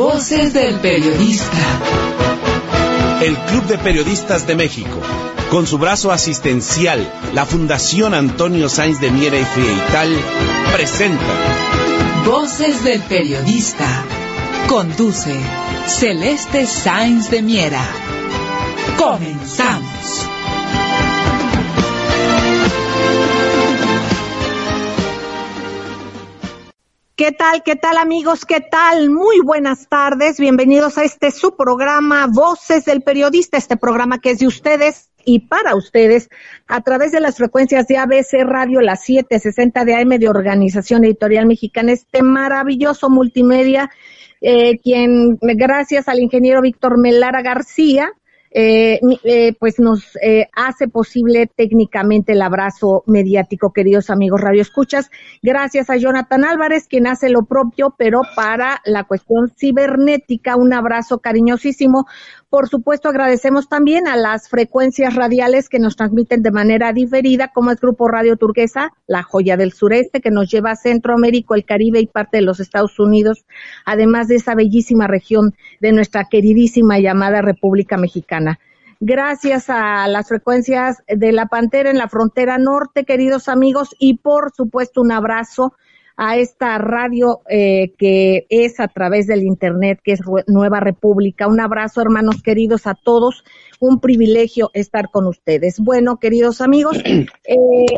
Voces del periodista. El Club de Periodistas de México, con su brazo asistencial, la Fundación Antonio Sáenz de Miera y Frieital, presenta Voces del periodista. Conduce Celeste Sáenz de Miera. Comenzamos. ¿Qué tal? ¿Qué tal amigos? ¿Qué tal? Muy buenas tardes. Bienvenidos a este su programa Voces del Periodista, este programa que es de ustedes y para ustedes a través de las frecuencias de ABC Radio, las 760 de AM de Organización Editorial Mexicana, este maravilloso multimedia, eh, quien gracias al ingeniero Víctor Melara García, eh, eh, pues nos eh, hace posible técnicamente el abrazo mediático, queridos amigos Radio Escuchas. Gracias a Jonathan Álvarez, quien hace lo propio, pero para la cuestión cibernética, un abrazo cariñosísimo. Por supuesto, agradecemos también a las frecuencias radiales que nos transmiten de manera diferida, como es Grupo Radio Turquesa, la joya del sureste, que nos lleva a Centroamérica, el Caribe y parte de los Estados Unidos, además de esa bellísima región de nuestra queridísima llamada República Mexicana. Gracias a las frecuencias de la Pantera en la frontera norte, queridos amigos, y por supuesto un abrazo a esta radio eh, que es a través del Internet, que es Nueva República. Un abrazo, hermanos queridos, a todos. Un privilegio estar con ustedes. Bueno, queridos amigos, eh,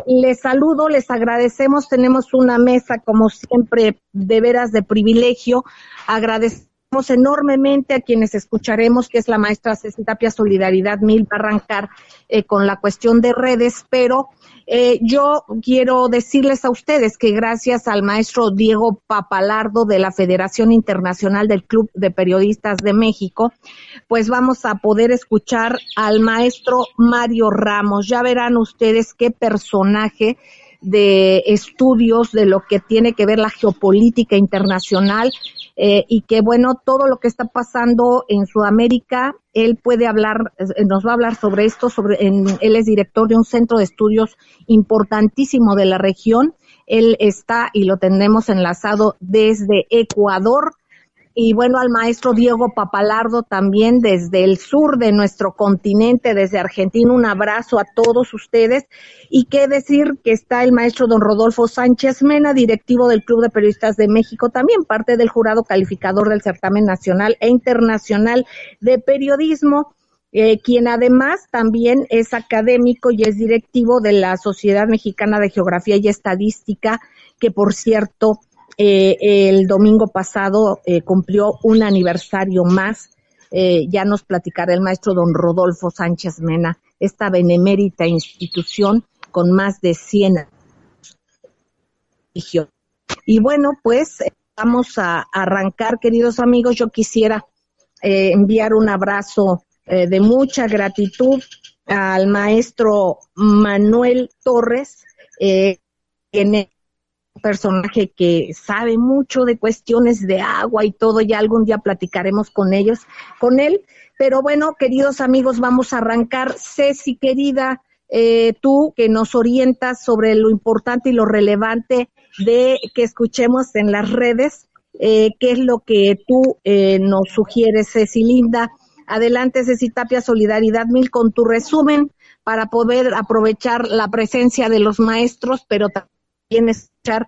les saludo, les agradecemos. Tenemos una mesa, como siempre, de veras de privilegio. Agradecemos enormemente a quienes escucharemos, que es la maestra Ceci Tapia Solidaridad Mil, va a arrancar eh, con la cuestión de redes, pero eh, yo quiero decirles a ustedes que gracias al maestro Diego Papalardo de la Federación Internacional del Club de Periodistas de México, pues vamos a poder escuchar al maestro Mario Ramos. Ya verán ustedes qué personaje de estudios de lo que tiene que ver la geopolítica internacional eh, y que bueno, todo lo que está pasando en Sudamérica, él puede hablar, eh, nos va a hablar sobre esto, sobre, en, él es director de un centro de estudios importantísimo de la región, él está y lo tenemos enlazado desde Ecuador, y bueno, al maestro Diego Papalardo también desde el sur de nuestro continente, desde Argentina, un abrazo a todos ustedes. Y qué decir que está el maestro don Rodolfo Sánchez Mena, directivo del Club de Periodistas de México, también parte del jurado calificador del certamen nacional e internacional de periodismo. Eh, quien además también es académico y es directivo de la Sociedad Mexicana de Geografía y Estadística, que por cierto eh, el domingo pasado eh, cumplió un aniversario más. Eh, ya nos platicará el maestro don Rodolfo Sánchez Mena, esta benemérita institución con más de 100 años. Y bueno, pues vamos a arrancar, queridos amigos. Yo quisiera enviar un abrazo de mucha gratitud al maestro Manuel Torres, eh, en personaje que sabe mucho de cuestiones de agua y todo, ya algún día platicaremos con ellos, con él. Pero bueno, queridos amigos, vamos a arrancar. Ceci, querida, eh, tú que nos orientas sobre lo importante y lo relevante de que escuchemos en las redes, eh, qué es lo que tú eh, nos sugieres, Ceci Linda. Adelante, Ceci Tapia, Solidaridad Mil, con tu resumen para poder aprovechar la presencia de los maestros, pero también escuchar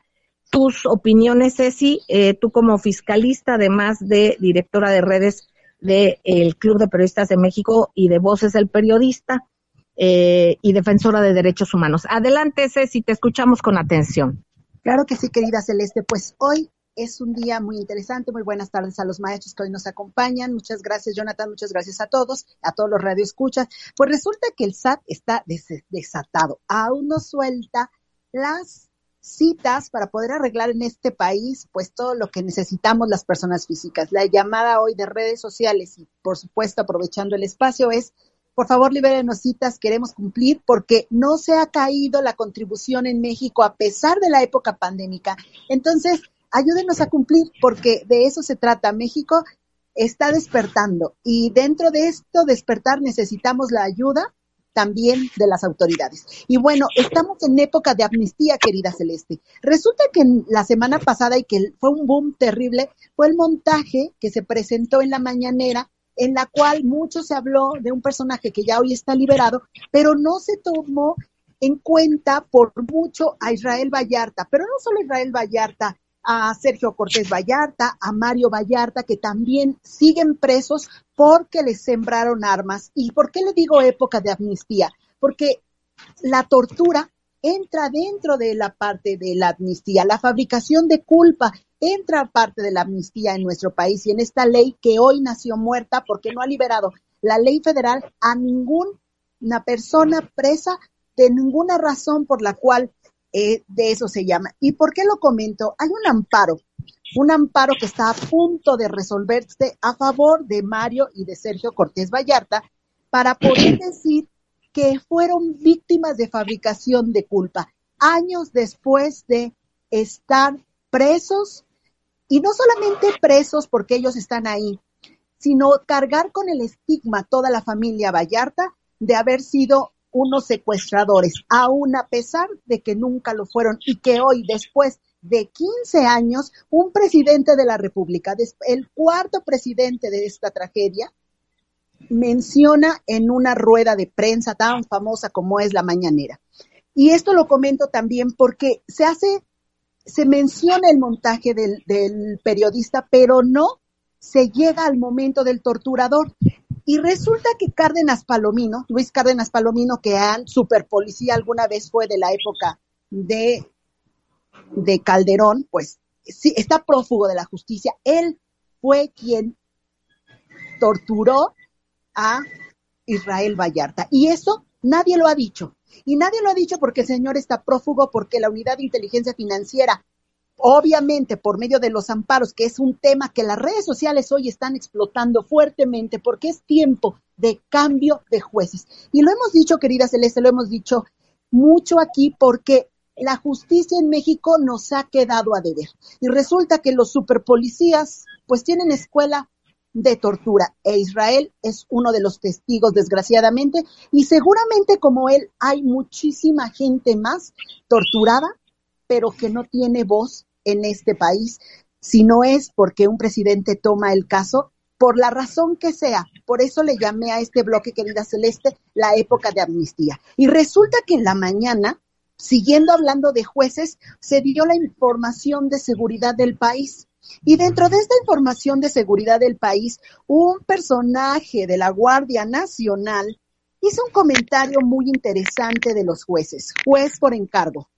tus opiniones, Ceci, eh, tú como fiscalista, además de directora de redes del Club de Periodistas de México y de Voces del Periodista eh, y defensora de derechos humanos. Adelante, Ceci, te escuchamos con atención. Claro que sí, querida Celeste. Pues hoy es un día muy interesante. Muy buenas tardes a los maestros que hoy nos acompañan. Muchas gracias, Jonathan. Muchas gracias a todos, a todos los radioescuchas. Pues resulta que el SAT está desatado. Aún no suelta las citas para poder arreglar en este país pues todo lo que necesitamos las personas físicas. La llamada hoy de redes sociales y por supuesto aprovechando el espacio es por favor libérenos citas, queremos cumplir porque no se ha caído la contribución en México a pesar de la época pandémica. Entonces, ayúdenos a cumplir porque de eso se trata. México está despertando y dentro de esto despertar necesitamos la ayuda también de las autoridades. Y bueno, estamos en época de amnistía, querida Celeste. Resulta que la semana pasada y que fue un boom terrible, fue el montaje que se presentó en la mañanera en la cual mucho se habló de un personaje que ya hoy está liberado, pero no se tomó en cuenta por mucho a Israel Vallarta, pero no solo Israel Vallarta, a Sergio Cortés Vallarta, a Mario Vallarta, que también siguen presos porque les sembraron armas. ¿Y por qué le digo época de amnistía? Porque la tortura entra dentro de la parte de la amnistía, la fabricación de culpa entra parte de la amnistía en nuestro país y en esta ley que hoy nació muerta porque no ha liberado la ley federal a ninguna persona presa de ninguna razón por la cual eh, de eso se llama. ¿Y por qué lo comento? Hay un amparo, un amparo que está a punto de resolverse a favor de Mario y de Sergio Cortés Vallarta para poder decir que fueron víctimas de fabricación de culpa años después de estar presos y no solamente presos porque ellos están ahí, sino cargar con el estigma toda la familia Vallarta de haber sido unos secuestradores, aún a pesar de que nunca lo fueron y que hoy, después de 15 años, un presidente de la República, el cuarto presidente de esta tragedia, menciona en una rueda de prensa tan famosa como es la mañanera. Y esto lo comento también porque se hace, se menciona el montaje del, del periodista, pero no se llega al momento del torturador. Y resulta que Cárdenas Palomino, Luis Cárdenas Palomino, que han super policía alguna vez fue de la época de, de Calderón, pues sí, está prófugo de la justicia. Él fue quien torturó a Israel Vallarta. Y eso nadie lo ha dicho. Y nadie lo ha dicho porque el señor está prófugo, porque la unidad de inteligencia financiera obviamente por medio de los amparos, que es un tema que las redes sociales hoy están explotando fuertemente porque es tiempo de cambio de jueces. Y lo hemos dicho, querida Celeste, lo hemos dicho mucho aquí porque la justicia en México nos ha quedado a deber. Y resulta que los superpolicías pues tienen escuela de tortura e Israel es uno de los testigos desgraciadamente y seguramente como él hay muchísima gente más torturada pero que no tiene voz en este país, si no es porque un presidente toma el caso, por la razón que sea. Por eso le llamé a este bloque, querida Celeste, la época de amnistía. Y resulta que en la mañana, siguiendo hablando de jueces, se dio la información de seguridad del país. Y dentro de esta información de seguridad del país, un personaje de la Guardia Nacional hizo un comentario muy interesante de los jueces, juez por encargo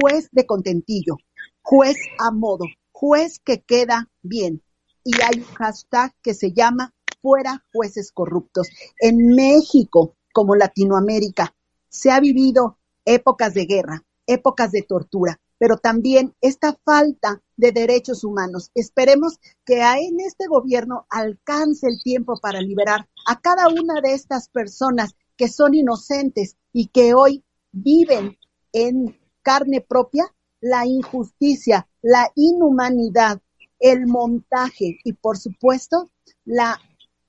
juez de contentillo, juez a modo, juez que queda bien. Y hay un hashtag que se llama fuera jueces corruptos. En México, como Latinoamérica, se ha vivido épocas de guerra, épocas de tortura, pero también esta falta de derechos humanos. Esperemos que en este gobierno alcance el tiempo para liberar a cada una de estas personas que son inocentes y que hoy viven en carne propia la injusticia, la inhumanidad, el montaje y por supuesto la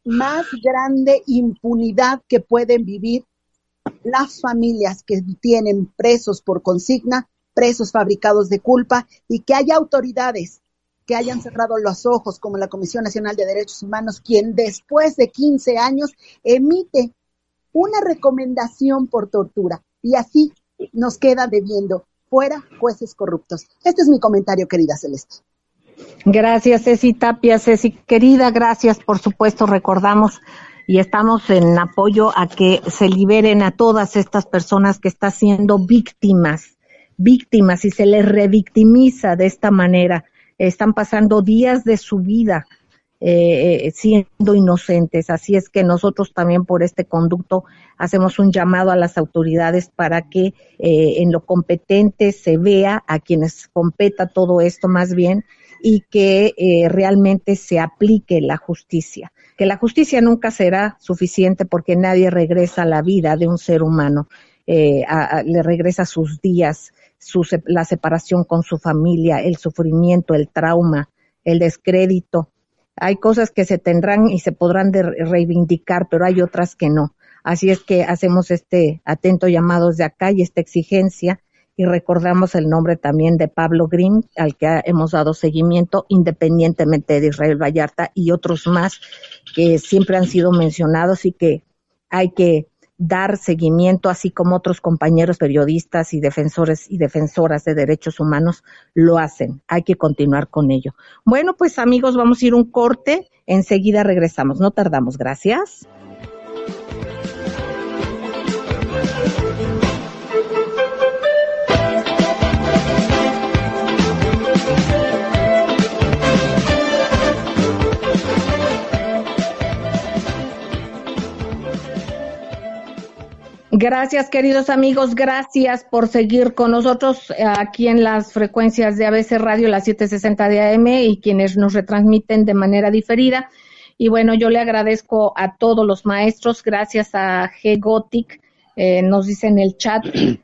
más grande impunidad que pueden vivir las familias que tienen presos por consigna, presos fabricados de culpa y que haya autoridades que hayan cerrado los ojos, como la Comisión Nacional de Derechos Humanos, quien después de 15 años emite una recomendación por tortura. Y así nos queda debiendo fuera jueces corruptos. Este es mi comentario, querida Celeste. Gracias, Ceci Tapia. Ceci, querida, gracias. Por supuesto, recordamos y estamos en apoyo a que se liberen a todas estas personas que están siendo víctimas, víctimas y se les revictimiza de esta manera. Están pasando días de su vida eh, siendo inocentes. Así es que nosotros también por este conducto hacemos un llamado a las autoridades para que eh, en lo competente se vea a quienes competa todo esto más bien y que eh, realmente se aplique la justicia. Que la justicia nunca será suficiente porque nadie regresa a la vida de un ser humano, eh, le regresa sus días, su, la separación con su familia, el sufrimiento, el trauma, el descrédito. Hay cosas que se tendrán y se podrán reivindicar, pero hay otras que no. Así es que hacemos este atento llamado de acá y esta exigencia y recordamos el nombre también de Pablo Grimm, al que hemos dado seguimiento independientemente de Israel Vallarta y otros más que siempre han sido mencionados y que hay que dar seguimiento, así como otros compañeros periodistas y defensores y defensoras de derechos humanos lo hacen. Hay que continuar con ello. Bueno, pues amigos, vamos a ir un corte. Enseguida regresamos. No tardamos. Gracias. Gracias, queridos amigos. Gracias por seguir con nosotros eh, aquí en las frecuencias de ABC Radio, las 760 de AM y quienes nos retransmiten de manera diferida. Y bueno, yo le agradezco a todos los maestros. Gracias a G. Gothic. Eh, nos dice en el chat eh,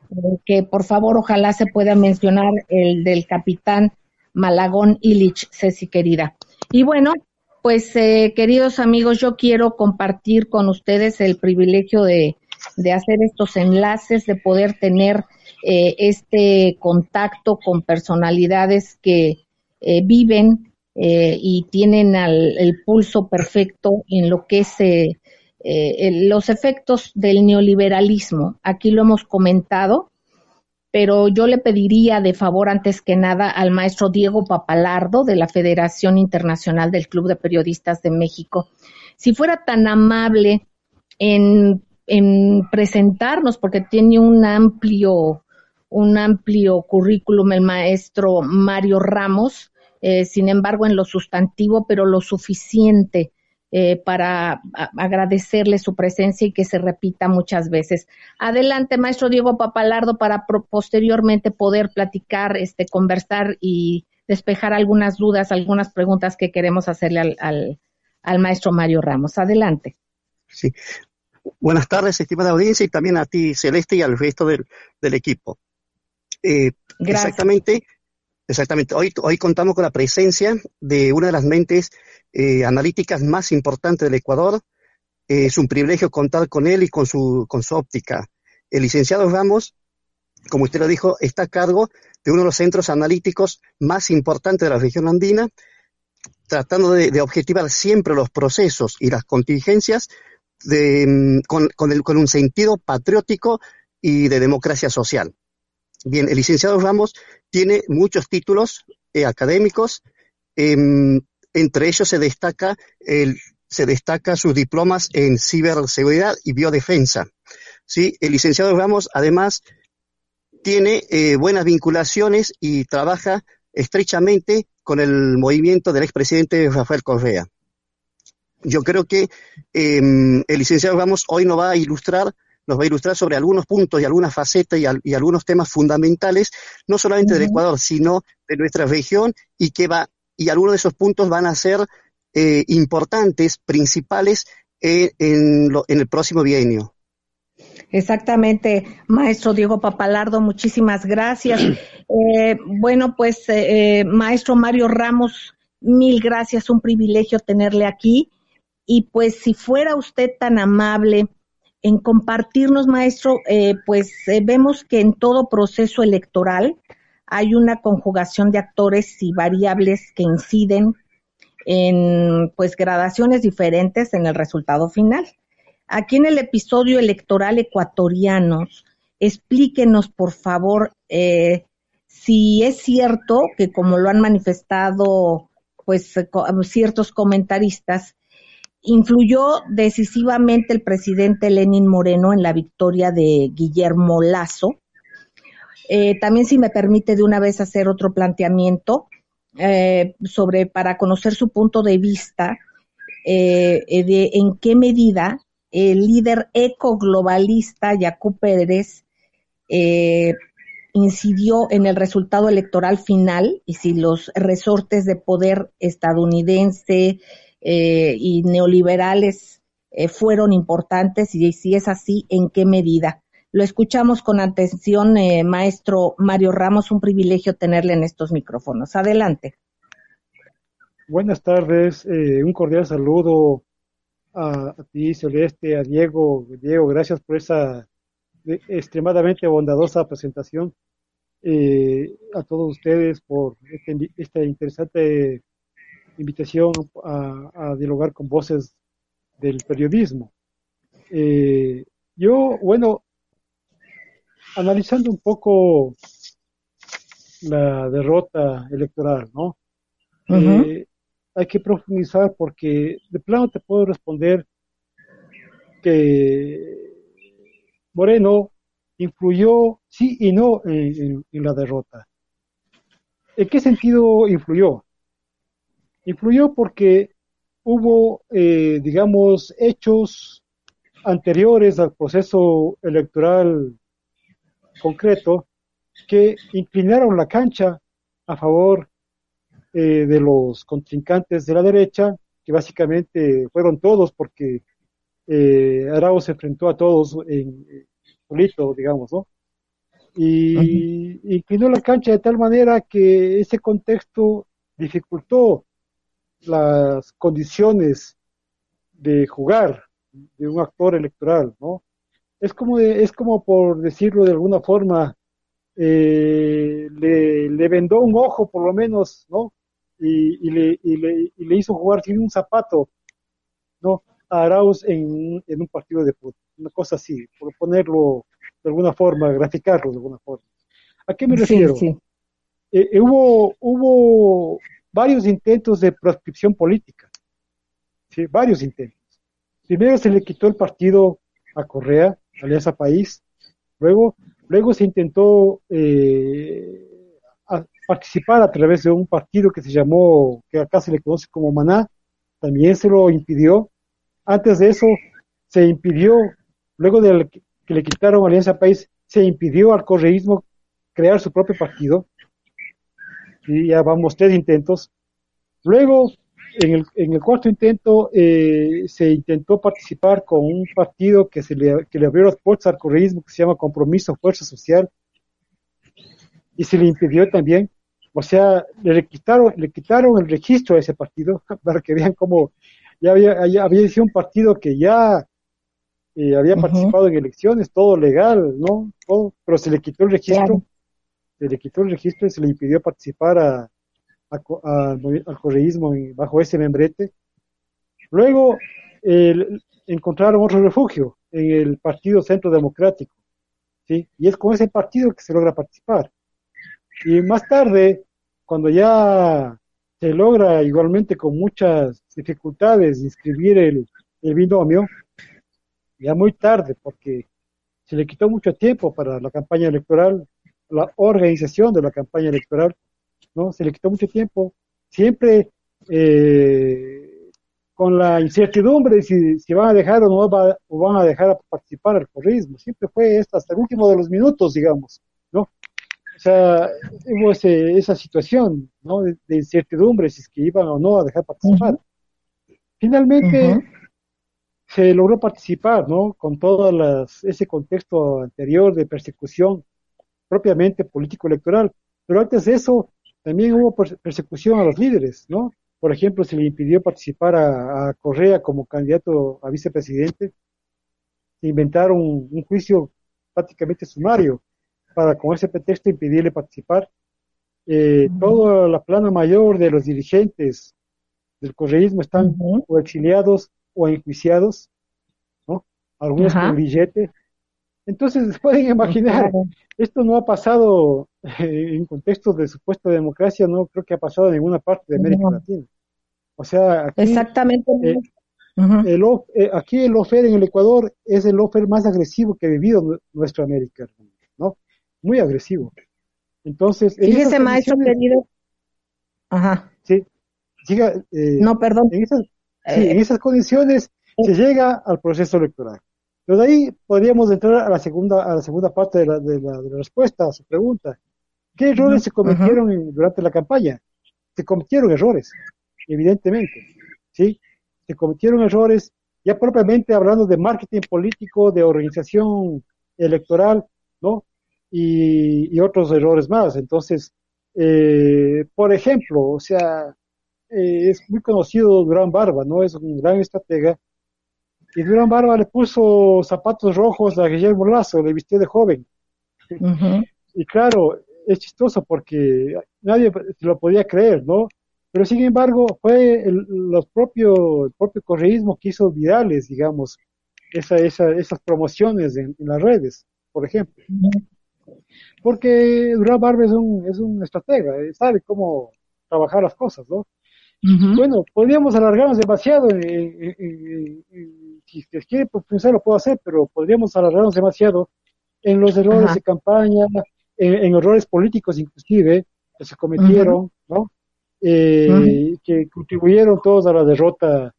que por favor ojalá se pueda mencionar el del capitán Malagón Illich, Ceci querida. Y bueno, pues queridos amigos, yo quiero compartir con ustedes el privilegio de de hacer estos enlaces, de poder tener eh, este contacto con personalidades que eh, viven eh, y tienen el pulso perfecto en lo que es los efectos del neoliberalismo. Aquí lo hemos comentado, pero yo le pediría de favor antes que nada al maestro Diego Papalardo de la Federación Internacional del Club de Periodistas de México, si fuera tan amable en en presentarnos porque tiene un amplio, un amplio currículum el maestro Mario Ramos, eh, sin embargo en lo sustantivo, pero lo suficiente eh, para agradecerle su presencia y que se repita muchas veces. Adelante, maestro Diego Papalardo, para posteriormente poder platicar, este, conversar y despejar algunas dudas, algunas preguntas que queremos hacerle al, al, al maestro Mario Ramos. Adelante. Sí, Buenas tardes, estimada audiencia, y también a ti, Celeste, y al resto del, equipo. Eh, exactamente, exactamente. Hoy, hoy contamos con la presencia de una de las mentes eh, analíticas más importantes del Ecuador. Eh, es un privilegio contar con él y con su, con su óptica. El licenciado Ramos, como usted lo dijo, está a cargo de uno de los centros analíticos más importantes de la región andina, tratando de objetivar siempre los procesos y las contingencias Mm, con, con, un sentido patriótico y de democracia social. Bien, el licenciado Ramos tiene muchos títulos eh, académicos, em, entre ellos se destaca, el, se destaca sus diplomas en ciberseguridad y biodefensa. ¿sí? El licenciado Ramos además tiene eh, buenas vinculaciones y trabaja estrechamente con el movimiento del expresidente Rafael Correa yo creo que em, el licenciado Ramos hoy nos va a ilustrar nos va a ilustrar sobre algunos puntos y algunas facetas y, algunos temas fundamentales, no solamente del Ecuador, sino de nuestra región, y que va, y algunos de esos puntos van a ser eh, importantes, principales en, en, el próximo bienio. Exactamente, maestro Diego Papalardo, muchísimas gracias. Eh, bueno, pues, eh, maestro Mario Ramos, mil gracias, un privilegio tenerle aquí. Y pues si fuera usted tan amable en compartirnos, maestro, eh, pues eh, vemos que en todo proceso electoral hay una conjugación de actores y variables que inciden en pues gradaciones diferentes en el resultado final. Aquí en el episodio electoral ecuatoriano, explíquenos por favor eh, si es cierto que como lo han manifestado pues ciertos comentaristas, influyó decisivamente el presidente Lenin Moreno en la victoria de Guillermo Lazo. Eh, también, si me permite de una vez hacer otro planteamiento, eh, sobre para conocer su punto de vista eh, de en qué medida el líder ecoglobalista Yacu Pérez incidió en el resultado electoral final y si los resortes de poder estadounidense y neoliberales fueron importantes y si es así, en qué medida. Lo escuchamos con atención, eh, maestro Mario Ramos, un privilegio tenerle en estos micrófonos. Adelante. Buenas tardes, eh, un cordial saludo a, ti, Celeste, a Diego. Diego, gracias por esa eh, extremadamente bondadosa presentación. a todos ustedes por este, esta interesante invitación a, dialogar con voces del periodismo. yo, bueno, analizando un poco la derrota electoral, ¿no? Eh, hay que profundizar porque de plano te puedo responder que Moreno influyó sí y no en, la derrota. ¿En qué sentido influyó? Influyó porque hubo, eh, digamos, hechos anteriores al proceso electoral concreto que inclinaron la cancha a favor eh, de los contrincantes de la derecha, que básicamente fueron todos porque eh, Arauz se enfrentó a todos en, solito, digamos, ¿no? Y inclinó la cancha de tal manera que ese contexto dificultó las condiciones de jugar de un actor electoral, ¿no? es como, es como por decirlo de alguna forma, eh, le, vendó un ojo por lo menos, ¿no? Y, le, y, le, y le hizo jugar sin un zapato, ¿no? A Arauz en, en un partido de fútbol, una cosa así, por ponerlo de alguna forma, graficarlo de alguna forma. ¿A qué me refiero? Eh, eh, hubo, hubo varios intentos de proscripción política, varios intentos. Primero se le quitó el partido a Correa, Alianza País. Luego, luego se intentó eh, participar a través de un partido que se llamó, que acá se le conoce como Maná, también se lo impidió. Antes de eso, se impidió, luego de que le quitaron Alianza País, se impidió al correísmo crear su propio partido. Y ya vamos tres intentos. Luego en el, en el cuarto intento eh, se intentó participar con un partido que, se le, que le abrió las puertas al correísmo que se llama Compromiso Fuerza Social y se le impidió también, o sea, le quitaron, le quitaron el registro a ese partido para que vean cómo ya había, ya había sido un partido que ya eh, había participado en elecciones, todo legal, ¿no? Todo, pero se le quitó el registro, se le quitó el registro y se le impidió participar a, al correísmo bajo ese membrete. Luego encontraron otro refugio en el Partido Centro Democrático, y es con ese partido que se logra participar. Y más tarde, cuando ya se logra igualmente con muchas dificultades inscribir el, el binomio, ya muy tarde, porque se le quitó mucho tiempo para la campaña electoral, la organización de la campaña electoral, ¿no? Se le quitó mucho tiempo, siempre eh, con la incertidumbre de si, si, van a dejar o no va, o van a dejar a participar al corrismo, siempre fue esto hasta el último de los minutos, digamos, ¿no? O sea, hubo esa situación, ¿no? De, incertidumbre si es que iban o no a dejar participar. Finalmente, se logró participar, ¿no? Con todo las, ese contexto anterior de persecución propiamente político-electoral. Pero antes de eso, también hubo persecución a los líderes, ¿no? Por ejemplo, se le impidió participar a, Correa como candidato a vicepresidente. Se inventaron un, juicio prácticamente sumario para con ese pretexto impedirle participar. Eh, toda la plana mayor de los dirigentes del correísmo están o exiliados o enjuiciados, ¿no? Algunos con billete. Entonces, pueden imaginar, esto no ha pasado en contextos de supuesta democracia, no creo que ha pasado en ninguna parte de América Latina. O sea, aquí, Exactamente. Eh, el, eh, aquí el offer en el Ecuador es el offer más agresivo que ha vivido nuestra América, ¿no? Muy agresivo. Entonces, fíjese, maestro querido. Ajá. Sí. Eh, no, perdón. En esas, sí, en esas condiciones se llega al proceso electoral. Pero de ahí podríamos entrar a la segunda, a la segunda parte de la, de la, respuesta a su pregunta. ¿Qué errores se cometieron durante la campaña? Se cometieron errores, evidentemente. ¿sí? Se cometieron errores, ya propiamente hablando de marketing político, de organización electoral, ¿no? Y, otros errores más. Entonces, eh, por ejemplo, o sea, eh, es muy conocido Durán Barba, ¿no? Es un gran estratega y Durán Barba le puso zapatos rojos a Guillermo Lazo, le vistió de joven. Y claro, es chistoso porque nadie lo podía creer, ¿no? Pero sin embargo, fue el, los propio, el propio correísmo que hizo virales, digamos, esa, esa, esas promociones en, las redes, por ejemplo. Porque Durán Barba es un, es un estratega, eh, sabe cómo trabajar las cosas, ¿no? Bueno, podríamos alargarnos demasiado, si se quiere profundizar lo puedo hacer, pero podríamos alargarnos demasiado en los errores de campaña, en, errores políticos inclusive, que se cometieron, ¿no? Eh, que contribuyeron todos a la derrota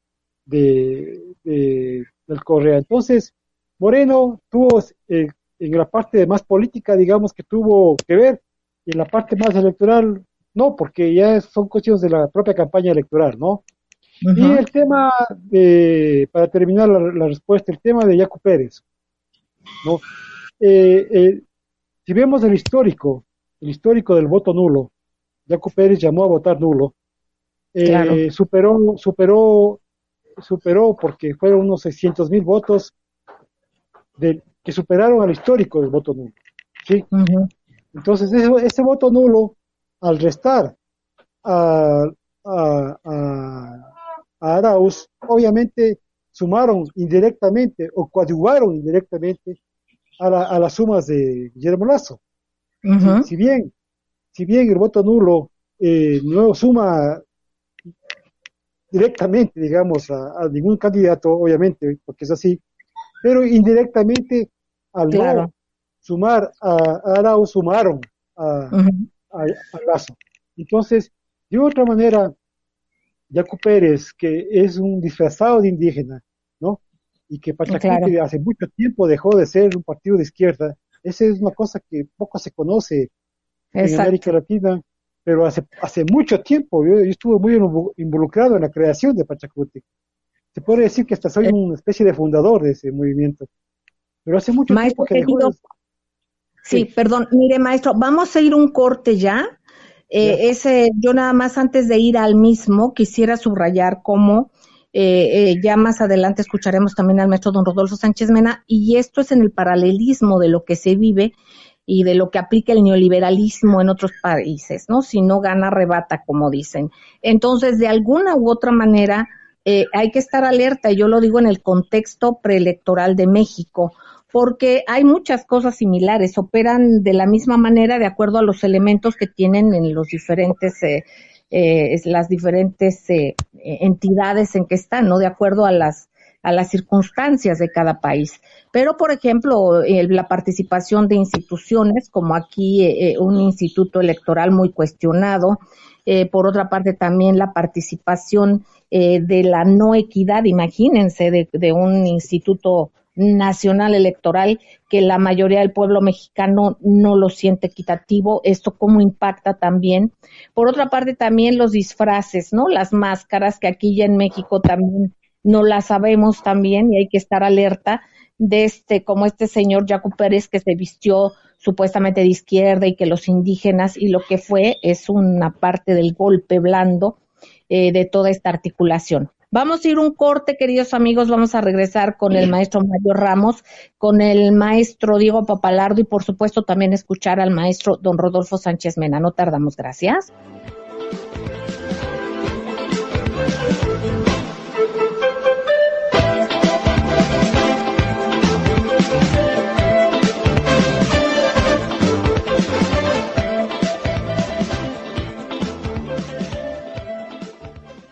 de, del Correa. Entonces, Moreno tuvo eh, en la parte más política, digamos, que tuvo que ver, y en la parte más electoral no, porque ya son cuestiones de la propia campaña electoral, ¿no? Y el tema, de, para terminar la, respuesta, el tema de Yacu Pérez, ¿no? Eh, eh, si vemos el histórico, el histórico del voto nulo, Yacu Pérez llamó a votar nulo, eh, superó, superó, superó porque fueron unos 600 mil votos de, que superaron al histórico del voto nulo, ¿sí? Entonces ese, ese voto nulo al restar a, a, Arauz, obviamente sumaron indirectamente o coadyuvaron indirectamente a, a las sumas de Guillermo Lazo. si, bien, si bien el voto nulo eh, no suma directamente, digamos, a, ningún candidato, obviamente, porque es así, pero indirectamente al no sumar a, Arauz, sumaron a, al, lazo. Entonces, de otra manera, Jaco Pérez, que es un disfrazado de indígena, ¿no? Y que Pachacuti hace mucho tiempo dejó de ser un partido de izquierda, esa es una cosa que poco se conoce en América Latina, pero hace, hace mucho tiempo yo, estuve muy involucrado en la creación de Pachacuti. Se puede decir que hasta soy eh. una especie de fundador de ese movimiento. Pero hace mucho tiempo que dejó de, Sí, perdón. Mire, maestro, vamos a ir un corte ya. Eh, ese, yo nada más antes de ir al mismo quisiera subrayar cómo eh, eh, ya más adelante escucharemos también al maestro don Rodolfo Sánchez Mena y esto es en el paralelismo de lo que se vive y de lo que aplica el neoliberalismo en otros países, ¿no? Si no gana, rebata, como dicen. Entonces, de alguna u otra manera, hay que estar alerta, y yo lo digo en el contexto preelectoral de México porque hay muchas cosas similares, operan de la misma manera de acuerdo a los elementos que tienen en los diferentes, eh, eh, las diferentes eh, entidades en que están, ¿no? De acuerdo a las, circunstancias de cada país. Pero, por ejemplo, la participación de instituciones, como aquí un instituto electoral muy cuestionado, por otra parte también la participación de la no equidad, imagínense, de, de un instituto nacional electoral que la mayoría del pueblo mexicano no lo siente equitativo, esto cómo impacta también. Por otra parte también los disfraces, ¿no? Las máscaras que aquí ya en México también no las sabemos también y hay que estar alerta de este, como este señor Jaco Pérez que se vistió supuestamente de izquierda y que los indígenas y lo que fue es una parte del golpe blando eh, de toda esta articulación. Vamos a ir un corte, queridos amigos, vamos a regresar con el maestro Mario Ramos, con el maestro Diego Papalardo y por supuesto también escuchar al maestro don Rodolfo Sánchez Mena. No tardamos, gracias.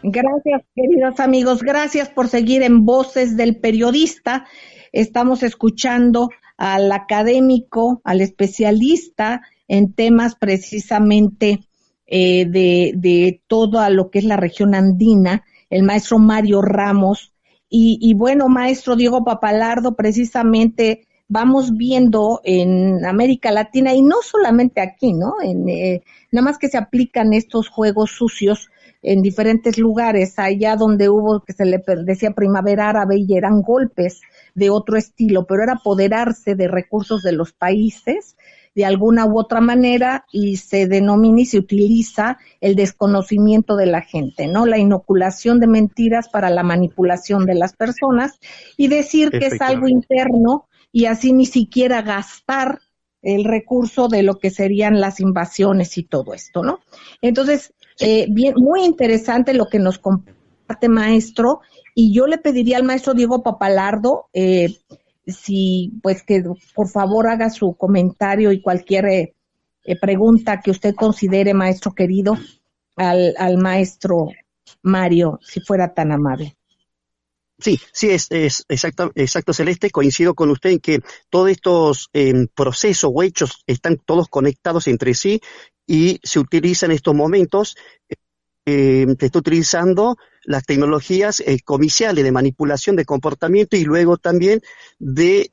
Gracias, queridos amigos. Gracias por seguir en Voces del Periodista. Estamos escuchando al académico, al especialista en temas precisamente eh, de, todo lo que es la región andina, el maestro Mario Ramos. Y, y bueno, maestro Diego Papalardo, precisamente vamos viendo en América Latina y no solamente aquí, ¿no? En, eh, nada más que se aplican estos juegos sucios en diferentes lugares, allá donde hubo, que se le decía primavera árabe y eran golpes de otro estilo, pero era apoderarse de recursos de los países de alguna u otra manera y se denomina y se utiliza el desconocimiento de la gente, ¿no? La inoculación de mentiras para la manipulación de las personas y decir que es algo interno y así ni siquiera gastar el recurso de lo que serían las invasiones y todo esto, ¿no? Entonces, eh, bien, muy interesante lo que nos comparte maestro y yo le pediría al maestro Diego Papalardo eh, si pues que por favor haga su comentario y cualquier eh, eh, pregunta que usted considere, maestro querido, al, al maestro Mario, si fuera tan amable. Sí, sí, es, es exacto, exacto, Celeste. Coincido con usted en que todos estos em, procesos o hechos están todos conectados entre sí y se utilizan en estos momentos. Eh, se está utilizando las tecnologías eh, comiciales de manipulación de comportamiento y luego también de,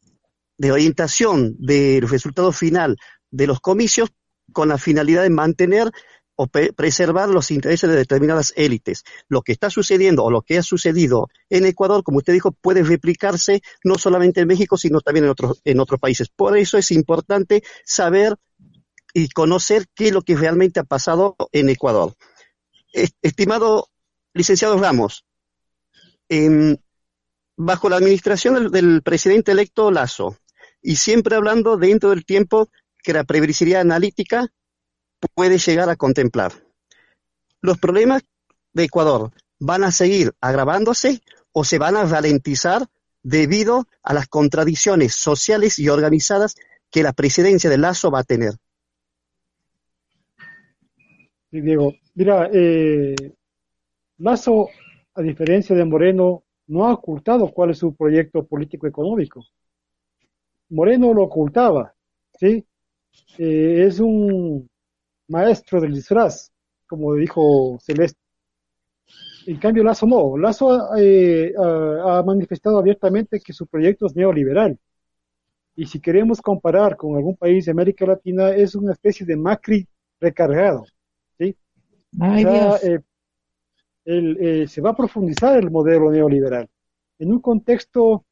de orientación del resultado final de los comicios con la finalidad de mantener o preservar los intereses de determinadas élites. Lo que está sucediendo o lo que ha sucedido en Ecuador, como usted dijo, puede replicarse no solamente en México, sino también en otros, en otros países. Por eso es importante saber y conocer qué es lo que realmente ha pasado en Ecuador. Estimado licenciado Ramos, bajo la administración del, presidente electo Lazo, y siempre hablando dentro del tiempo que la previsibilidad analítica puede llegar a contemplar. Los problemas de Ecuador van a seguir agravándose o se van a ralentizar debido a las contradicciones sociales y organizadas que la presidencia de Lazo va a tener. Diego, mira, eh, Lazo, a diferencia de Moreno, no ha ocultado cuál es su proyecto político económico. Moreno lo ocultaba, ¿sí? Eh, es un maestro del disfraz, como dijo Celeste. En cambio, Lazo no. Lazo eh, ha, manifestado abiertamente que su proyecto es neoliberal. Y si queremos comparar con algún país de América Latina, es una especie de Macri recargado. Eh, eh, se va a profundizar el modelo neoliberal en un contexto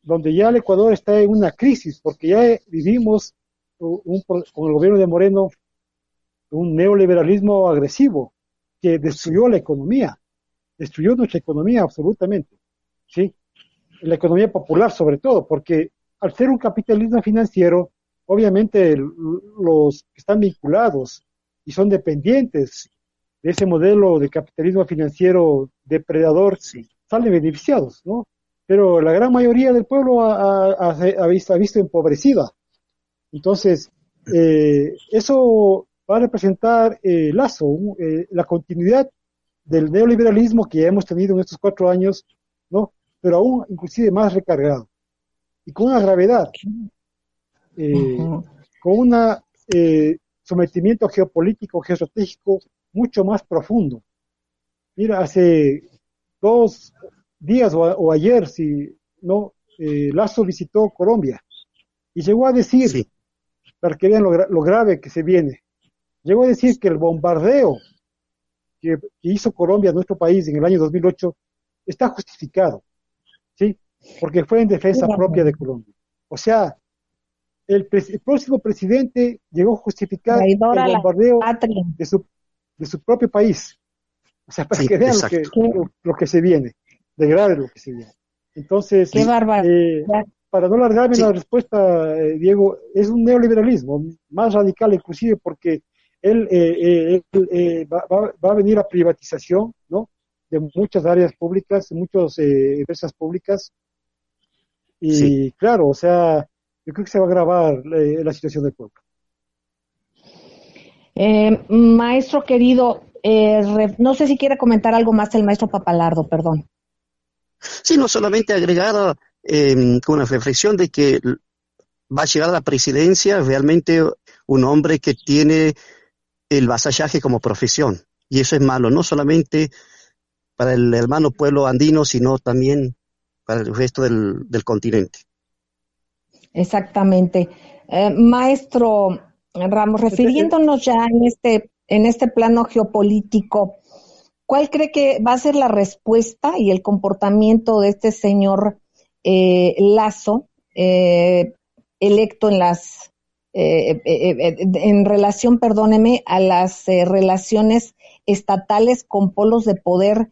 donde ya el Ecuador está en una crisis, porque ya vivimos un, con el gobierno de Moreno un neoliberalismo agresivo que destruyó la economía, destruyó nuestra economía absolutamente, ¿sí? La economía popular sobre todo, porque al ser un capitalismo financiero, obviamente los que están vinculados y son dependientes de ese modelo de capitalismo financiero depredador salen beneficiados, ¿no? Pero la gran mayoría del pueblo ha, visto, ha visto empobrecida. Entonces, eh, eso va a representar eh, Lazo, eh, la continuidad del neoliberalismo que hemos tenido en estos cuatro años, ¿no? Pero aún inclusive más recargado y con una gravedad, eh, con un sometimiento geopolítico, geoestratégico mucho más profundo. Mira, hace dos días o, ayer, si no, Lazo visitó Colombia y llegó a decir, para que vean lo grave que se viene, Llegó a decir que el bombardeo que, hizo Colombia a nuestro país en el año 2008 está justificado, ¿sí? Porque fue en defensa propia de Colombia. O sea, el, próximo presidente llegó a justificar el bombardeo de su, de su propio país. O sea, para que vean lo que, se viene, de grave lo que se viene. Entonces, eh, para no alargarme la respuesta, eh, Diego, es un neoliberalismo más radical inclusive porque él, eh, eh, eh va, va, a venir a privatización, ¿no? De muchas áreas públicas, muchas eh, empresas públicas. Y claro, o sea, yo creo que se va a agravar la situación del pueblo. Maestro querido, no sé si quiere comentar algo más el maestro Papalardo, perdón. Sí, no solamente agregar con una reflexión de que va a llegar a la presidencia realmente un hombre que tiene el vasallaje como profesión. Y eso es malo, no solamente para el hermano pueblo andino, sino también para el resto del, continente. Exactamente. Eh, maestro Ramos, refiriéndonos ya en este, en este plano geopolítico, ¿cuál cree que va a ser la respuesta y el comportamiento de este señor eh, Lazo, eh, electo en las eh, en relación, perdóneme, a las relaciones estatales con polos de poder,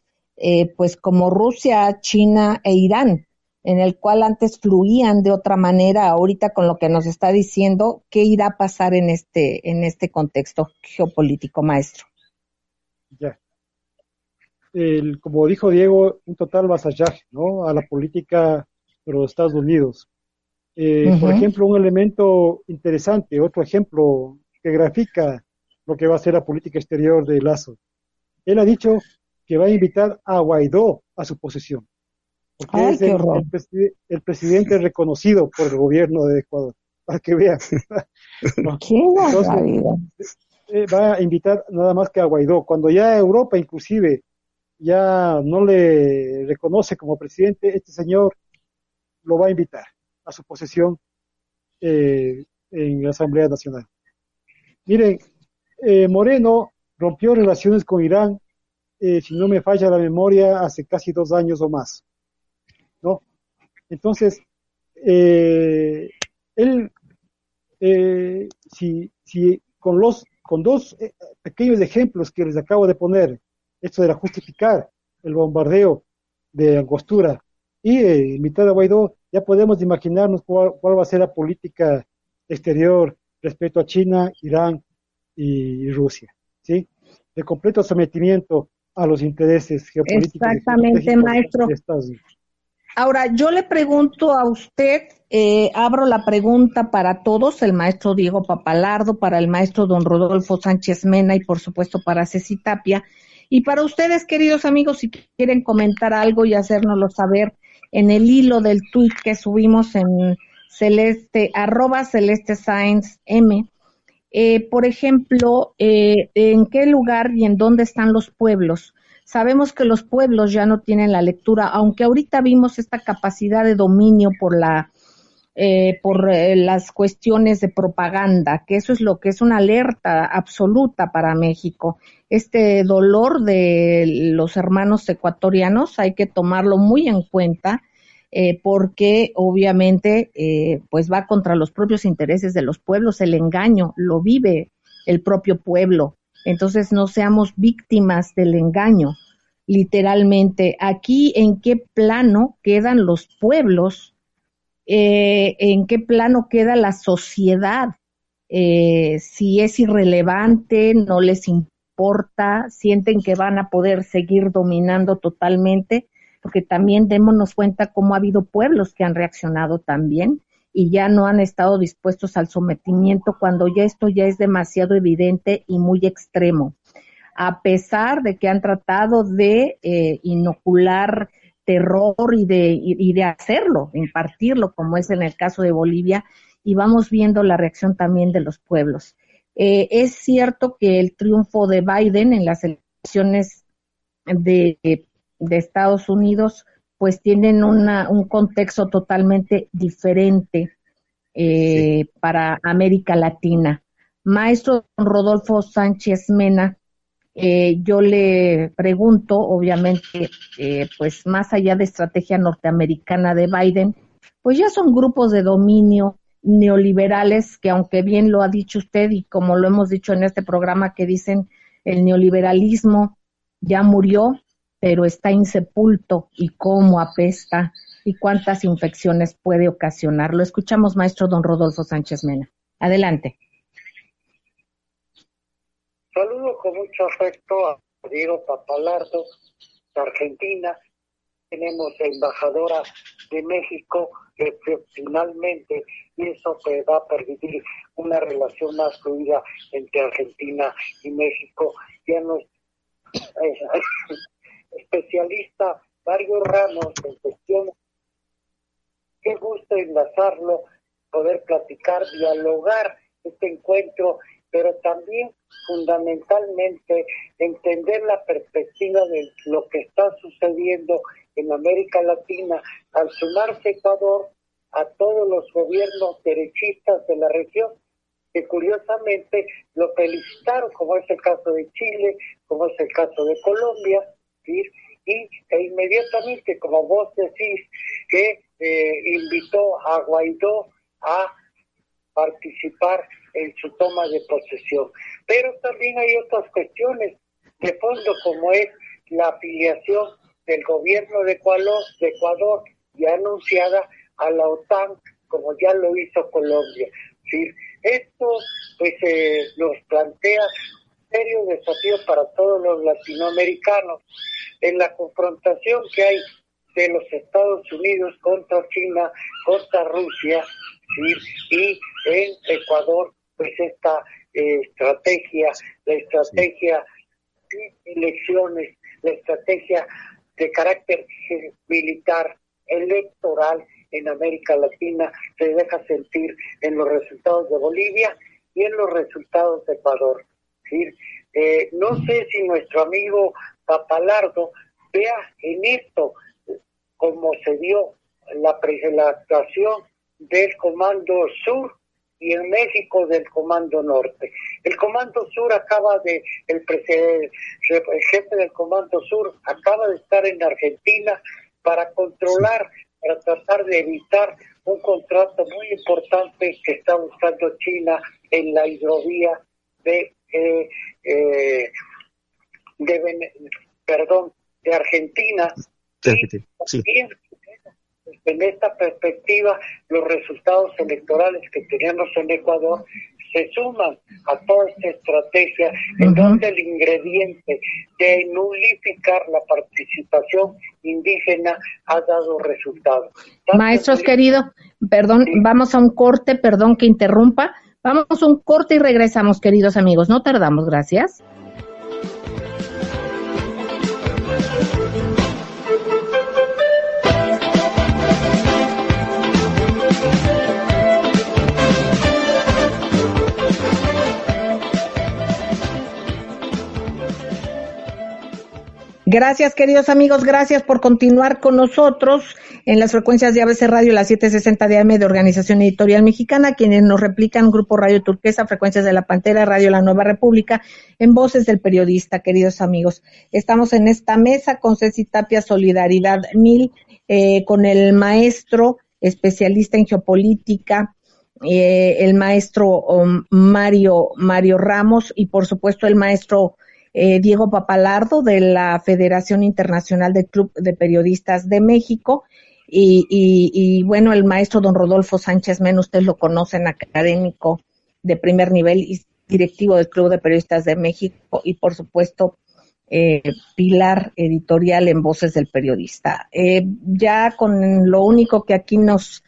pues como Rusia, China e Irán, en el cual antes fluían de otra manera, ahorita con lo que nos está diciendo, ¿qué irá a pasar en este, en este contexto geopolítico, maestro? Ya. El, como dijo Diego, un total vasallaje, ¿no? A la política de los Estados Unidos. Eh, por ejemplo, un elemento interesante, otro ejemplo que grafica lo que va a ser la política exterior de Lazo. Él ha dicho que va a invitar a Guaidó a su posesión, porque es el, presidente reconocido por el gobierno de Ecuador, para que vean. Eh, va a invitar nada más que a Guaidó, cuando ya Europa inclusive ya no le reconoce como presidente, este señor lo va a invitar a su posesión eh, en la Asamblea Nacional. Miren, eh, Moreno rompió relaciones con Irán, eh, si no me falla la memoria, hace casi dos años o más. Entonces, él, si, si con, los, con dos pequeños ejemplos que les acabo de poner, esto de la justificar el bombardeo de Angostura y eh, invitar a Guaidó, ya podemos imaginarnos cuál, va a ser la política exterior respecto a China, Irán y, Rusia, ¿sí? De completo sometimiento a los intereses geopolíticos. Exactamente, maestro. Ahora, yo le pregunto a usted, eh, abro la pregunta para todos, el maestro Diego Papalardo, para el maestro don Rodolfo Sánchez Mena y por supuesto para Ceci Tapia. Y para ustedes, queridos amigos, si quieren comentar algo y hacérnoslo saber, en el hilo del tweet que subimos en celeste, arroba celeste science m. Eh, por ejemplo, eh, en qué lugar y en dónde están los pueblos. Sabemos que los pueblos ya no tienen la lectura, aunque ahorita vimos esta capacidad de dominio por la eh, por las cuestiones de propaganda, que eso es lo que es una alerta absoluta para México. Este dolor de los hermanos ecuatorianos hay que tomarlo muy en cuenta eh, porque obviamente eh, pues va contra los propios intereses de los pueblos, el engaño lo vive el propio pueblo, entonces no seamos víctimas del engaño, literalmente. Aquí en qué plano quedan los pueblos, eh, en qué plano queda la sociedad, si es irrelevante, no les importa, sienten que van a poder seguir dominando totalmente, porque también démonos cuenta cómo ha habido pueblos que han reaccionado también y ya no han estado dispuestos al sometimiento cuando ya esto ya es demasiado evidente y muy extremo. A pesar de que han tratado de eh, inocular terror y de, y de hacerlo, impartirlo, como es en el caso de Bolivia, y vamos viendo la reacción también de los pueblos. Eh, es cierto que el triunfo de Biden en las elecciones de, Estados Unidos pues tienen un contexto totalmente diferente eh, para América Latina. Maestro Rodolfo Sánchez Mena, eh, yo le pregunto, obviamente, pues más allá de estrategia norteamericana de Biden, pues ya son grupos de dominio neoliberales que aunque bien lo ha dicho usted y como lo hemos dicho en este programa que dicen el neoliberalismo ya murió, pero está insepulto y cómo apesta y cuántas infecciones puede ocasionar. Lo escuchamos, maestro don Rodolfo Sánchez Mena. Adelante. Saludo con mucho afecto a Diego Papalardo, de Argentina. Tenemos embajadora de México que finalmente y eso te va a permitir una relación más fluida entre Argentina y México. Ya no es especialista varios ramos en cuestión. Qué gusto enlazarlo, poder platicar, dialogar este encuentro pero también fundamentalmente entender la perspectiva de lo que está sucediendo en América Latina al sumarse Ecuador a todos los gobiernos derechistas de la región que curiosamente lo felicitaron, como es el caso de Chile, como es el caso de Colombia, y e inmediatamente, como vos decís, que eh, invitó a Guaidó a participar en su toma de posesión. Pero también hay otras cuestiones de fondo, como es la afiliación del gobierno de Ecuador, de Ecuador ya anunciada a la OTAN, como ya lo hizo Colombia. ¿sí? Esto pues eh, nos plantea serios desafíos para todos los latinoamericanos en la confrontación que hay de los Estados Unidos contra China, contra Rusia, y en Ecuador, pues esta eh, estrategia, la estrategia de elecciones, la estrategia de carácter militar, electoral en América Latina, se deja sentir en los resultados de Bolivia y en los resultados de Ecuador. Eh, no sé si nuestro amigo Papalardo vea en esto como se dio la, la actuación del Comando Sur y en México del Comando Norte. El Comando Sur acaba de, el, el, jefe del Comando Sur acaba de estar en Argentina para controlar, para tratar de evitar un contrato muy importante que está buscando China en la hidrovía de, eh, eh, de perdón, de Argentina. Sí en esta perspectiva, los resultados electorales que tenemos en Ecuador se suman a toda esta estrategia en donde el ingrediente de nulificar la participación indígena ha dado resultados. Maestros queridos, perdón, vamos a un corte, perdón que interrumpa. Vamos a un corte y regresamos, queridos amigos. No tardamos, gracias. Gracias, queridos amigos, gracias por continuar con nosotros en las frecuencias de ABC Radio, las 760 de AM de Organización Editorial Mexicana, quienes nos replican Grupo Radio Turquesa, Frecuencias de la Pantera, Radio La Nueva República, en Voces del Periodista, queridos amigos. Estamos en esta mesa con Ceci Tapia Solidaridad Mil, eh, con el maestro especialista en geopolítica, eh, el maestro um, Mario, Mario Ramos y por supuesto el maestro eh, Diego Papalardo de la Federación Internacional del Club de Periodistas de México. Y, bueno, el maestro don Rodolfo Sánchez Men, ustedes lo conocen, académico de primer nivel y directivo del Club de Periodistas de México y por supuesto eh, pilar editorial en Voces del Periodista. Eh, ya con lo único que aquí nos,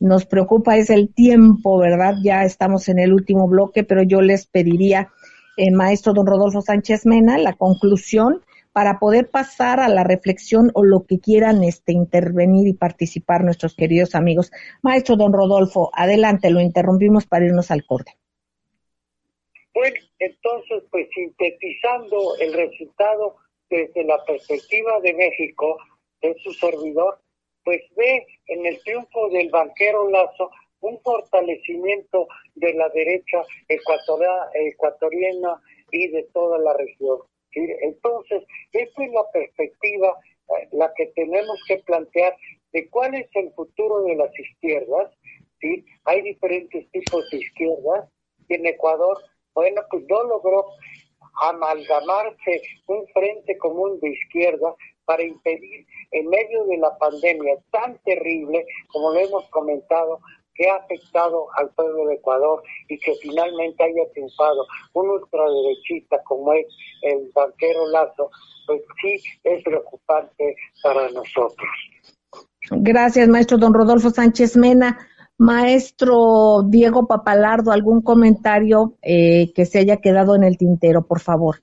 nos preocupa es el tiempo, ¿verdad? Ya estamos en el último bloque, pero yo les pediría eh, maestro don Rodolfo Sánchez Mena, la conclusión para poder pasar a la reflexión o lo que quieran este, intervenir y participar nuestros queridos amigos. Maestro don Rodolfo, adelante, lo interrumpimos para irnos al corte. Bueno, entonces, pues sintetizando el resultado desde la perspectiva de México, de su servidor, pues ve en el triunfo del banquero Lazo un fortalecimiento de la derecha ecuatoriana y de toda la región. Entonces, esta es la perspectiva, eh, la que tenemos que plantear de cuál es el futuro de las izquierdas. Hay diferentes tipos de izquierdas. En Ecuador, bueno, pues no logró amalgamarse un frente común de izquierda para impedir en medio de la pandemia tan terrible, como lo hemos comentado, que ha afectado al pueblo de Ecuador y que finalmente haya triunfado un ultraderechista como es el banquero Lazo, pues sí es preocupante para nosotros. Gracias, maestro don Rodolfo Sánchez Mena. Maestro Diego Papalardo, ¿algún comentario eh, que se haya quedado en el tintero, por favor?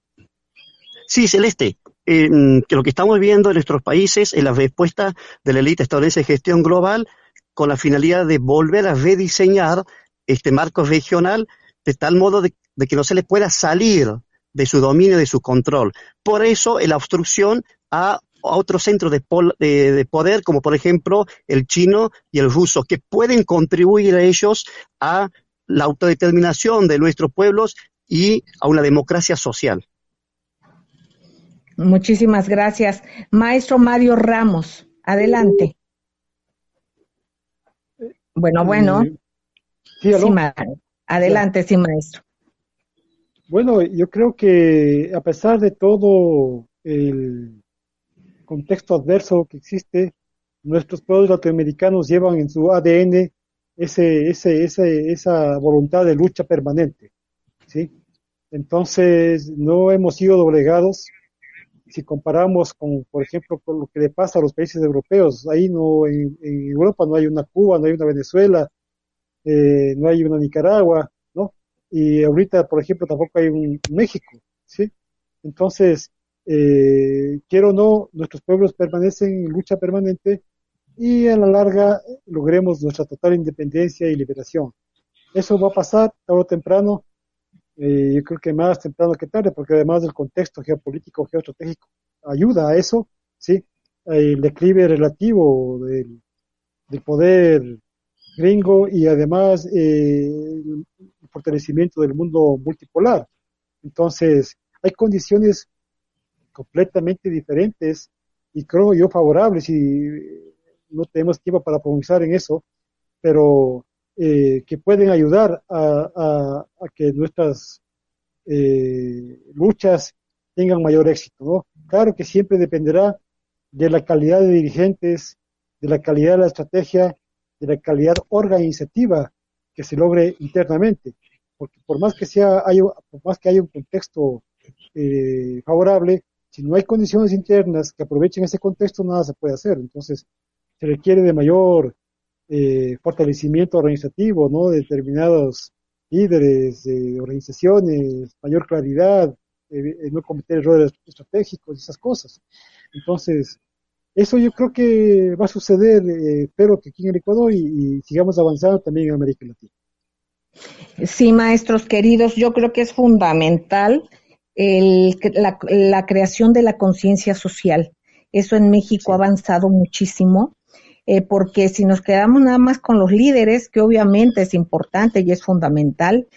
Sí, Celeste, eh, que lo que estamos viendo en nuestros países es la respuesta de la élite estadounidense de gestión global con la finalidad de volver a rediseñar este marco regional de tal modo de, que no se le pueda salir de su dominio, de su control. Por eso la obstrucción a otros centros de, de, poder, como por ejemplo el chino y el ruso, que pueden contribuir a ellos a la autodeterminación de nuestros pueblos y a una democracia social. Muchísimas gracias. Maestro Mario Ramos, adelante. Bueno, bueno. Sí, adelante, sí, maestro. Bueno, yo creo que a pesar de todo el contexto adverso que existe, nuestros pueblos latinoamericanos llevan en su ADN ese, ese, ese, esa voluntad de lucha permanente. ¿sí? Entonces, no hemos sido doblegados. Si comparamos con, por ejemplo, con lo que le pasa a los países europeos, ahí no, en, Europa no hay una Cuba, no hay una Venezuela, eh, no hay una Nicaragua, ¿no? Y ahorita, por ejemplo, tampoco hay un México, ¿sí? Entonces, eh, quiero o no, nuestros pueblos permanecen en lucha permanente y a la larga logremos nuestra total independencia y liberación. Eso va a pasar tarde o temprano, eh, yo creo que más temprano que tarde, porque además del contexto geopolítico, geoestratégico, ayuda a eso, ¿sí? El declive relativo del, poder gringo y además eh, el fortalecimiento del mundo multipolar. Entonces, hay condiciones completamente diferentes y creo yo favorables y no tenemos tiempo para profundizar en eso, pero eh, que pueden ayudar a, que nuestras eh, luchas tengan mayor éxito. ¿no? Claro que siempre dependerá de la calidad de dirigentes, de la calidad de la estrategia, de la calidad organizativa que se logre internamente, porque por más que sea, hay, por más que haya un contexto eh, favorable, si no hay condiciones internas que aprovechen ese contexto, nada se puede hacer. Entonces, se requiere de mayor eh, fortalecimiento organizativo, ¿no? De determinados líderes, de organizaciones, mayor claridad, eh, no cometer errores estratégicos y esas cosas. Entonces, eso yo creo que va a suceder, eh, espero que aquí en el Ecuador y, y sigamos avanzando también en América Latina. Sí, maestros queridos, yo creo que es fundamental el, la, creación de la conciencia social. Eso en México ha avanzado muchísimo, eh, porque si nos quedamos nada más con los líderes, que obviamente es importante y es fundamental,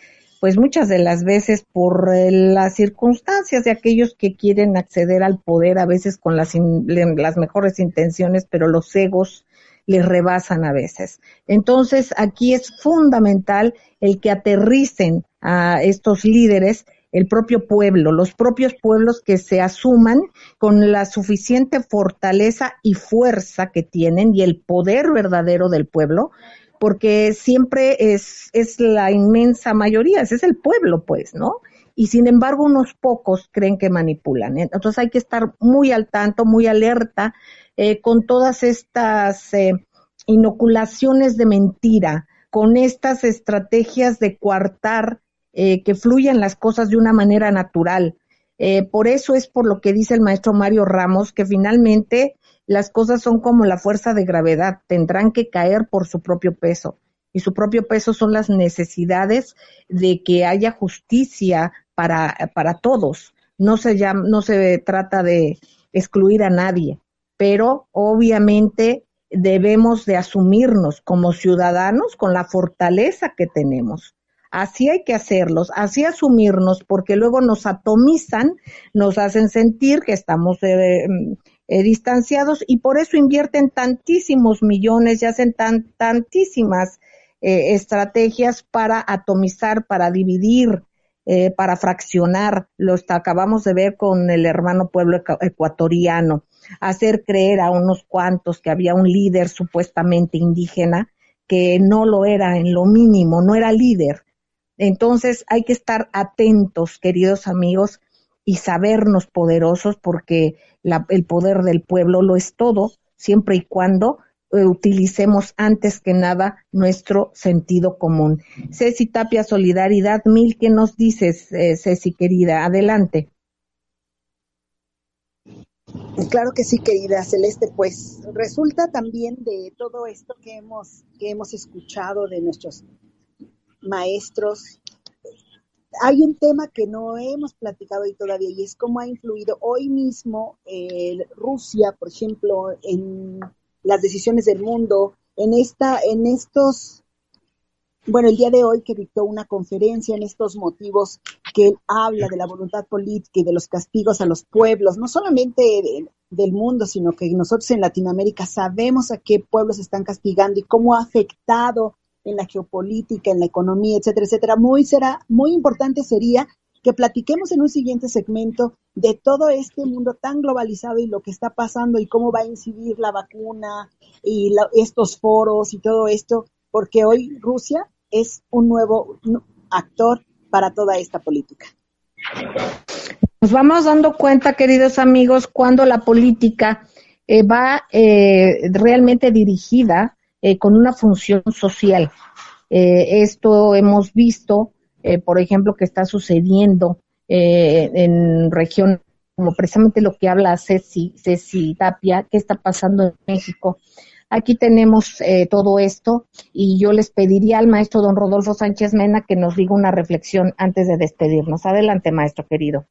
pues muchas de las veces por eh, las circunstancias de aquellos que quieren acceder al poder, a veces con las, las mejores intenciones, pero los egos les rebasan a veces. Entonces, aquí es fundamental el que aterricen a estos líderes el propio pueblo, los propios pueblos que se asuman con la suficiente fortaleza y fuerza que tienen y el poder verdadero del pueblo, porque siempre es, es la inmensa mayoría, ese es el pueblo, pues, ¿no? Y sin embargo, unos pocos creen que manipulan. Entonces hay que estar muy al tanto, muy alerta eh, con todas estas eh, inoculaciones de mentira, con estas estrategias de coartar eh, que fluyan las cosas de una manera natural. Eh, por eso es por lo que dice el maestro Mario Ramos, que finalmente las cosas son como la fuerza de gravedad, tendrán que caer por su propio peso. Y su propio peso son las necesidades de que haya justicia para, para todos. No se, no se trata de excluir a nadie, pero obviamente debemos de asumirnos como ciudadanos con la fortaleza que tenemos Así hay que hacerlos, así asumirnos, porque luego nos atomizan, nos hacen sentir que estamos eh, eh, distanciados y por eso invierten tantísimos millones y hacen tan, tantísimas eh, estrategias para atomizar, para dividir, para fraccionar. Lo acabamos de ver con el hermano pueblo ecuatoriano, hacer creer a unos cuantos que había un líder supuestamente indígena que no lo era en lo mínimo, no era líder, entonces hay que estar atentos, queridos amigos, y sabernos poderosos porque el poder del pueblo lo es todo, siempre y cuando eh, utilicemos antes que nada nuestro sentido común. Ceci Tapia, Solidaridad Mil, ¿qué nos dices, eh, Ceci querida? Adelante. Claro que sí, querida Celeste, pues resulta también de todo esto que hemos, que hemos escuchado de nuestros maestros. Hay un tema que no hemos platicado hoy todavía y es cómo ha influido hoy mismo eh, Rusia, por ejemplo, en las decisiones del mundo, en esta, en estos, bueno, el día de hoy que dictó una conferencia en estos motivos que él habla de la voluntad política y de los castigos a los pueblos, no solamente del mundo, sino que nosotros en Latinoamérica sabemos a qué pueblos están castigando y cómo ha afectado en la geopolítica, en la economía, etcétera, etcétera. Muy será, muy importante sería que platiquemos en un siguiente segmento de todo este mundo tan globalizado y lo que está pasando y cómo va a incidir la vacuna y estos foros y todo esto, porque hoy Rusia es un nuevo actor para toda esta política. Nos vamos dando cuenta, queridos amigos, cuando la política eh, va eh, realmente dirigida eh, con una función social. esto hemos visto, por ejemplo, que está sucediendo en región como precisamente lo que habla Ceci, Ceci Tapia, qué está pasando en México. Aquí tenemos todo esto y yo les pediría al maestro don Rodolfo Sánchez Mena que nos diga una reflexión antes de despedirnos. Adelante, maestro querido.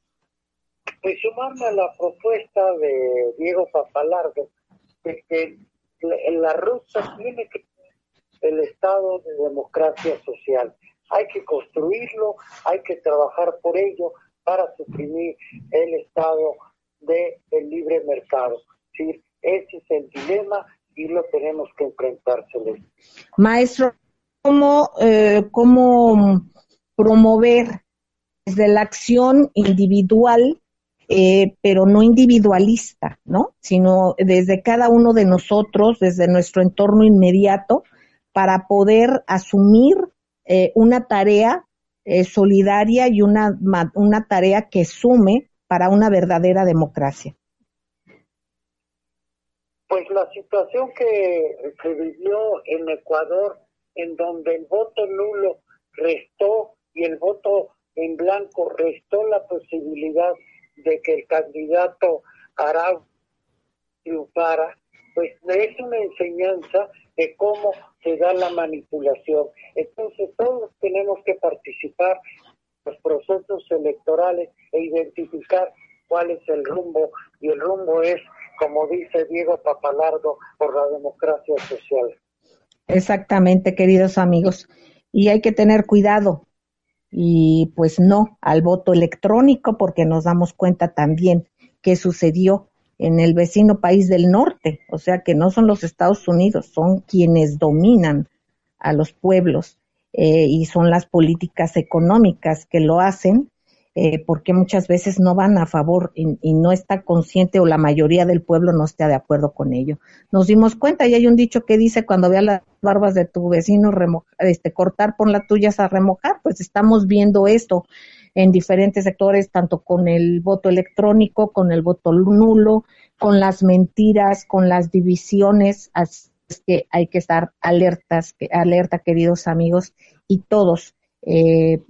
Pues sumarme a la propuesta de Diego Papalardo, de que la Rusia tiene que el estado de democracia social. Hay que construirlo, hay que trabajar por ello para suprimir el estado del de libre mercado. ¿sí? Ese es el dilema y lo tenemos que enfrentar, Maestro, ¿cómo, eh, ¿cómo promover desde la acción individual eh, pero no individualista, ¿no? Sino desde cada uno de nosotros, desde nuestro entorno inmediato, para poder asumir eh, una tarea eh, solidaria y una, una tarea que sume para una verdadera democracia. Pues la situación que se vivió en Ecuador, en donde el voto nulo restó y el voto en blanco restó la posibilidad de que el candidato hará triunfara, pues es una enseñanza de cómo se da la manipulación. Entonces todos tenemos que participar en los procesos electorales e identificar cuál es el rumbo y el rumbo es, como dice Diego Papalardo, por la democracia social. Exactamente, queridos amigos. Y hay que tener cuidado, y pues no al voto electrónico porque nos damos cuenta también que sucedió en el vecino país del norte, o sea que no son los Estados Unidos, son quienes dominan a los pueblos eh, y son las políticas económicas que lo hacen eh, porque muchas veces no van a favor y, no está consciente o la mayoría del pueblo no está de acuerdo con ello. Nos dimos cuenta y hay un dicho que dice cuando vea las barbas de tu vecino este, cortar, pon las tuyas a remojar, pues estamos viendo esto en diferentes sectores, tanto con el voto electrónico, con el voto nulo, con las mentiras, con las divisiones, así que hay que estar alertas, alerta queridos amigos, y todos eh,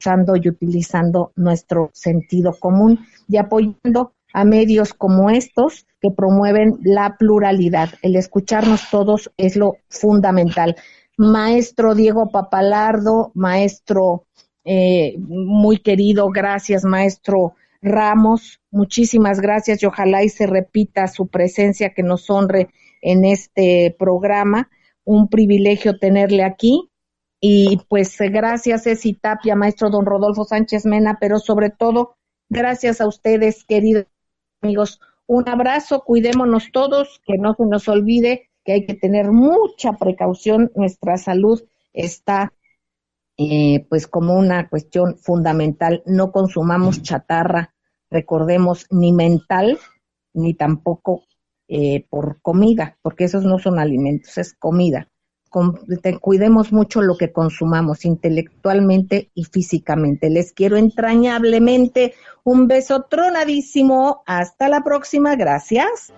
usando y utilizando nuestro sentido común y apoyando a medios como estos que promueven la pluralidad. El escucharnos todos es lo fundamental. Maestro Diego Papalardo, maestro eh, muy querido, gracias, maestro Ramos, muchísimas gracias y ojalá y se repita su presencia que nos honre en este programa. Un privilegio tenerle aquí y pues gracias, Ceci Tapia, maestro don Rodolfo Sánchez Mena, pero sobre todo, gracias a ustedes, queridos amigos. Un abrazo, cuidémonos todos, que no se nos olvide que hay que tener mucha precaución, nuestra salud está eh, pues como una cuestión fundamental, no consumamos chatarra, recordemos, ni mental, ni tampoco eh, por comida, porque esos no son alimentos, es comida cuidemos mucho lo que consumamos intelectualmente y físicamente. Les quiero entrañablemente un beso tronadísimo. Hasta la próxima. Gracias.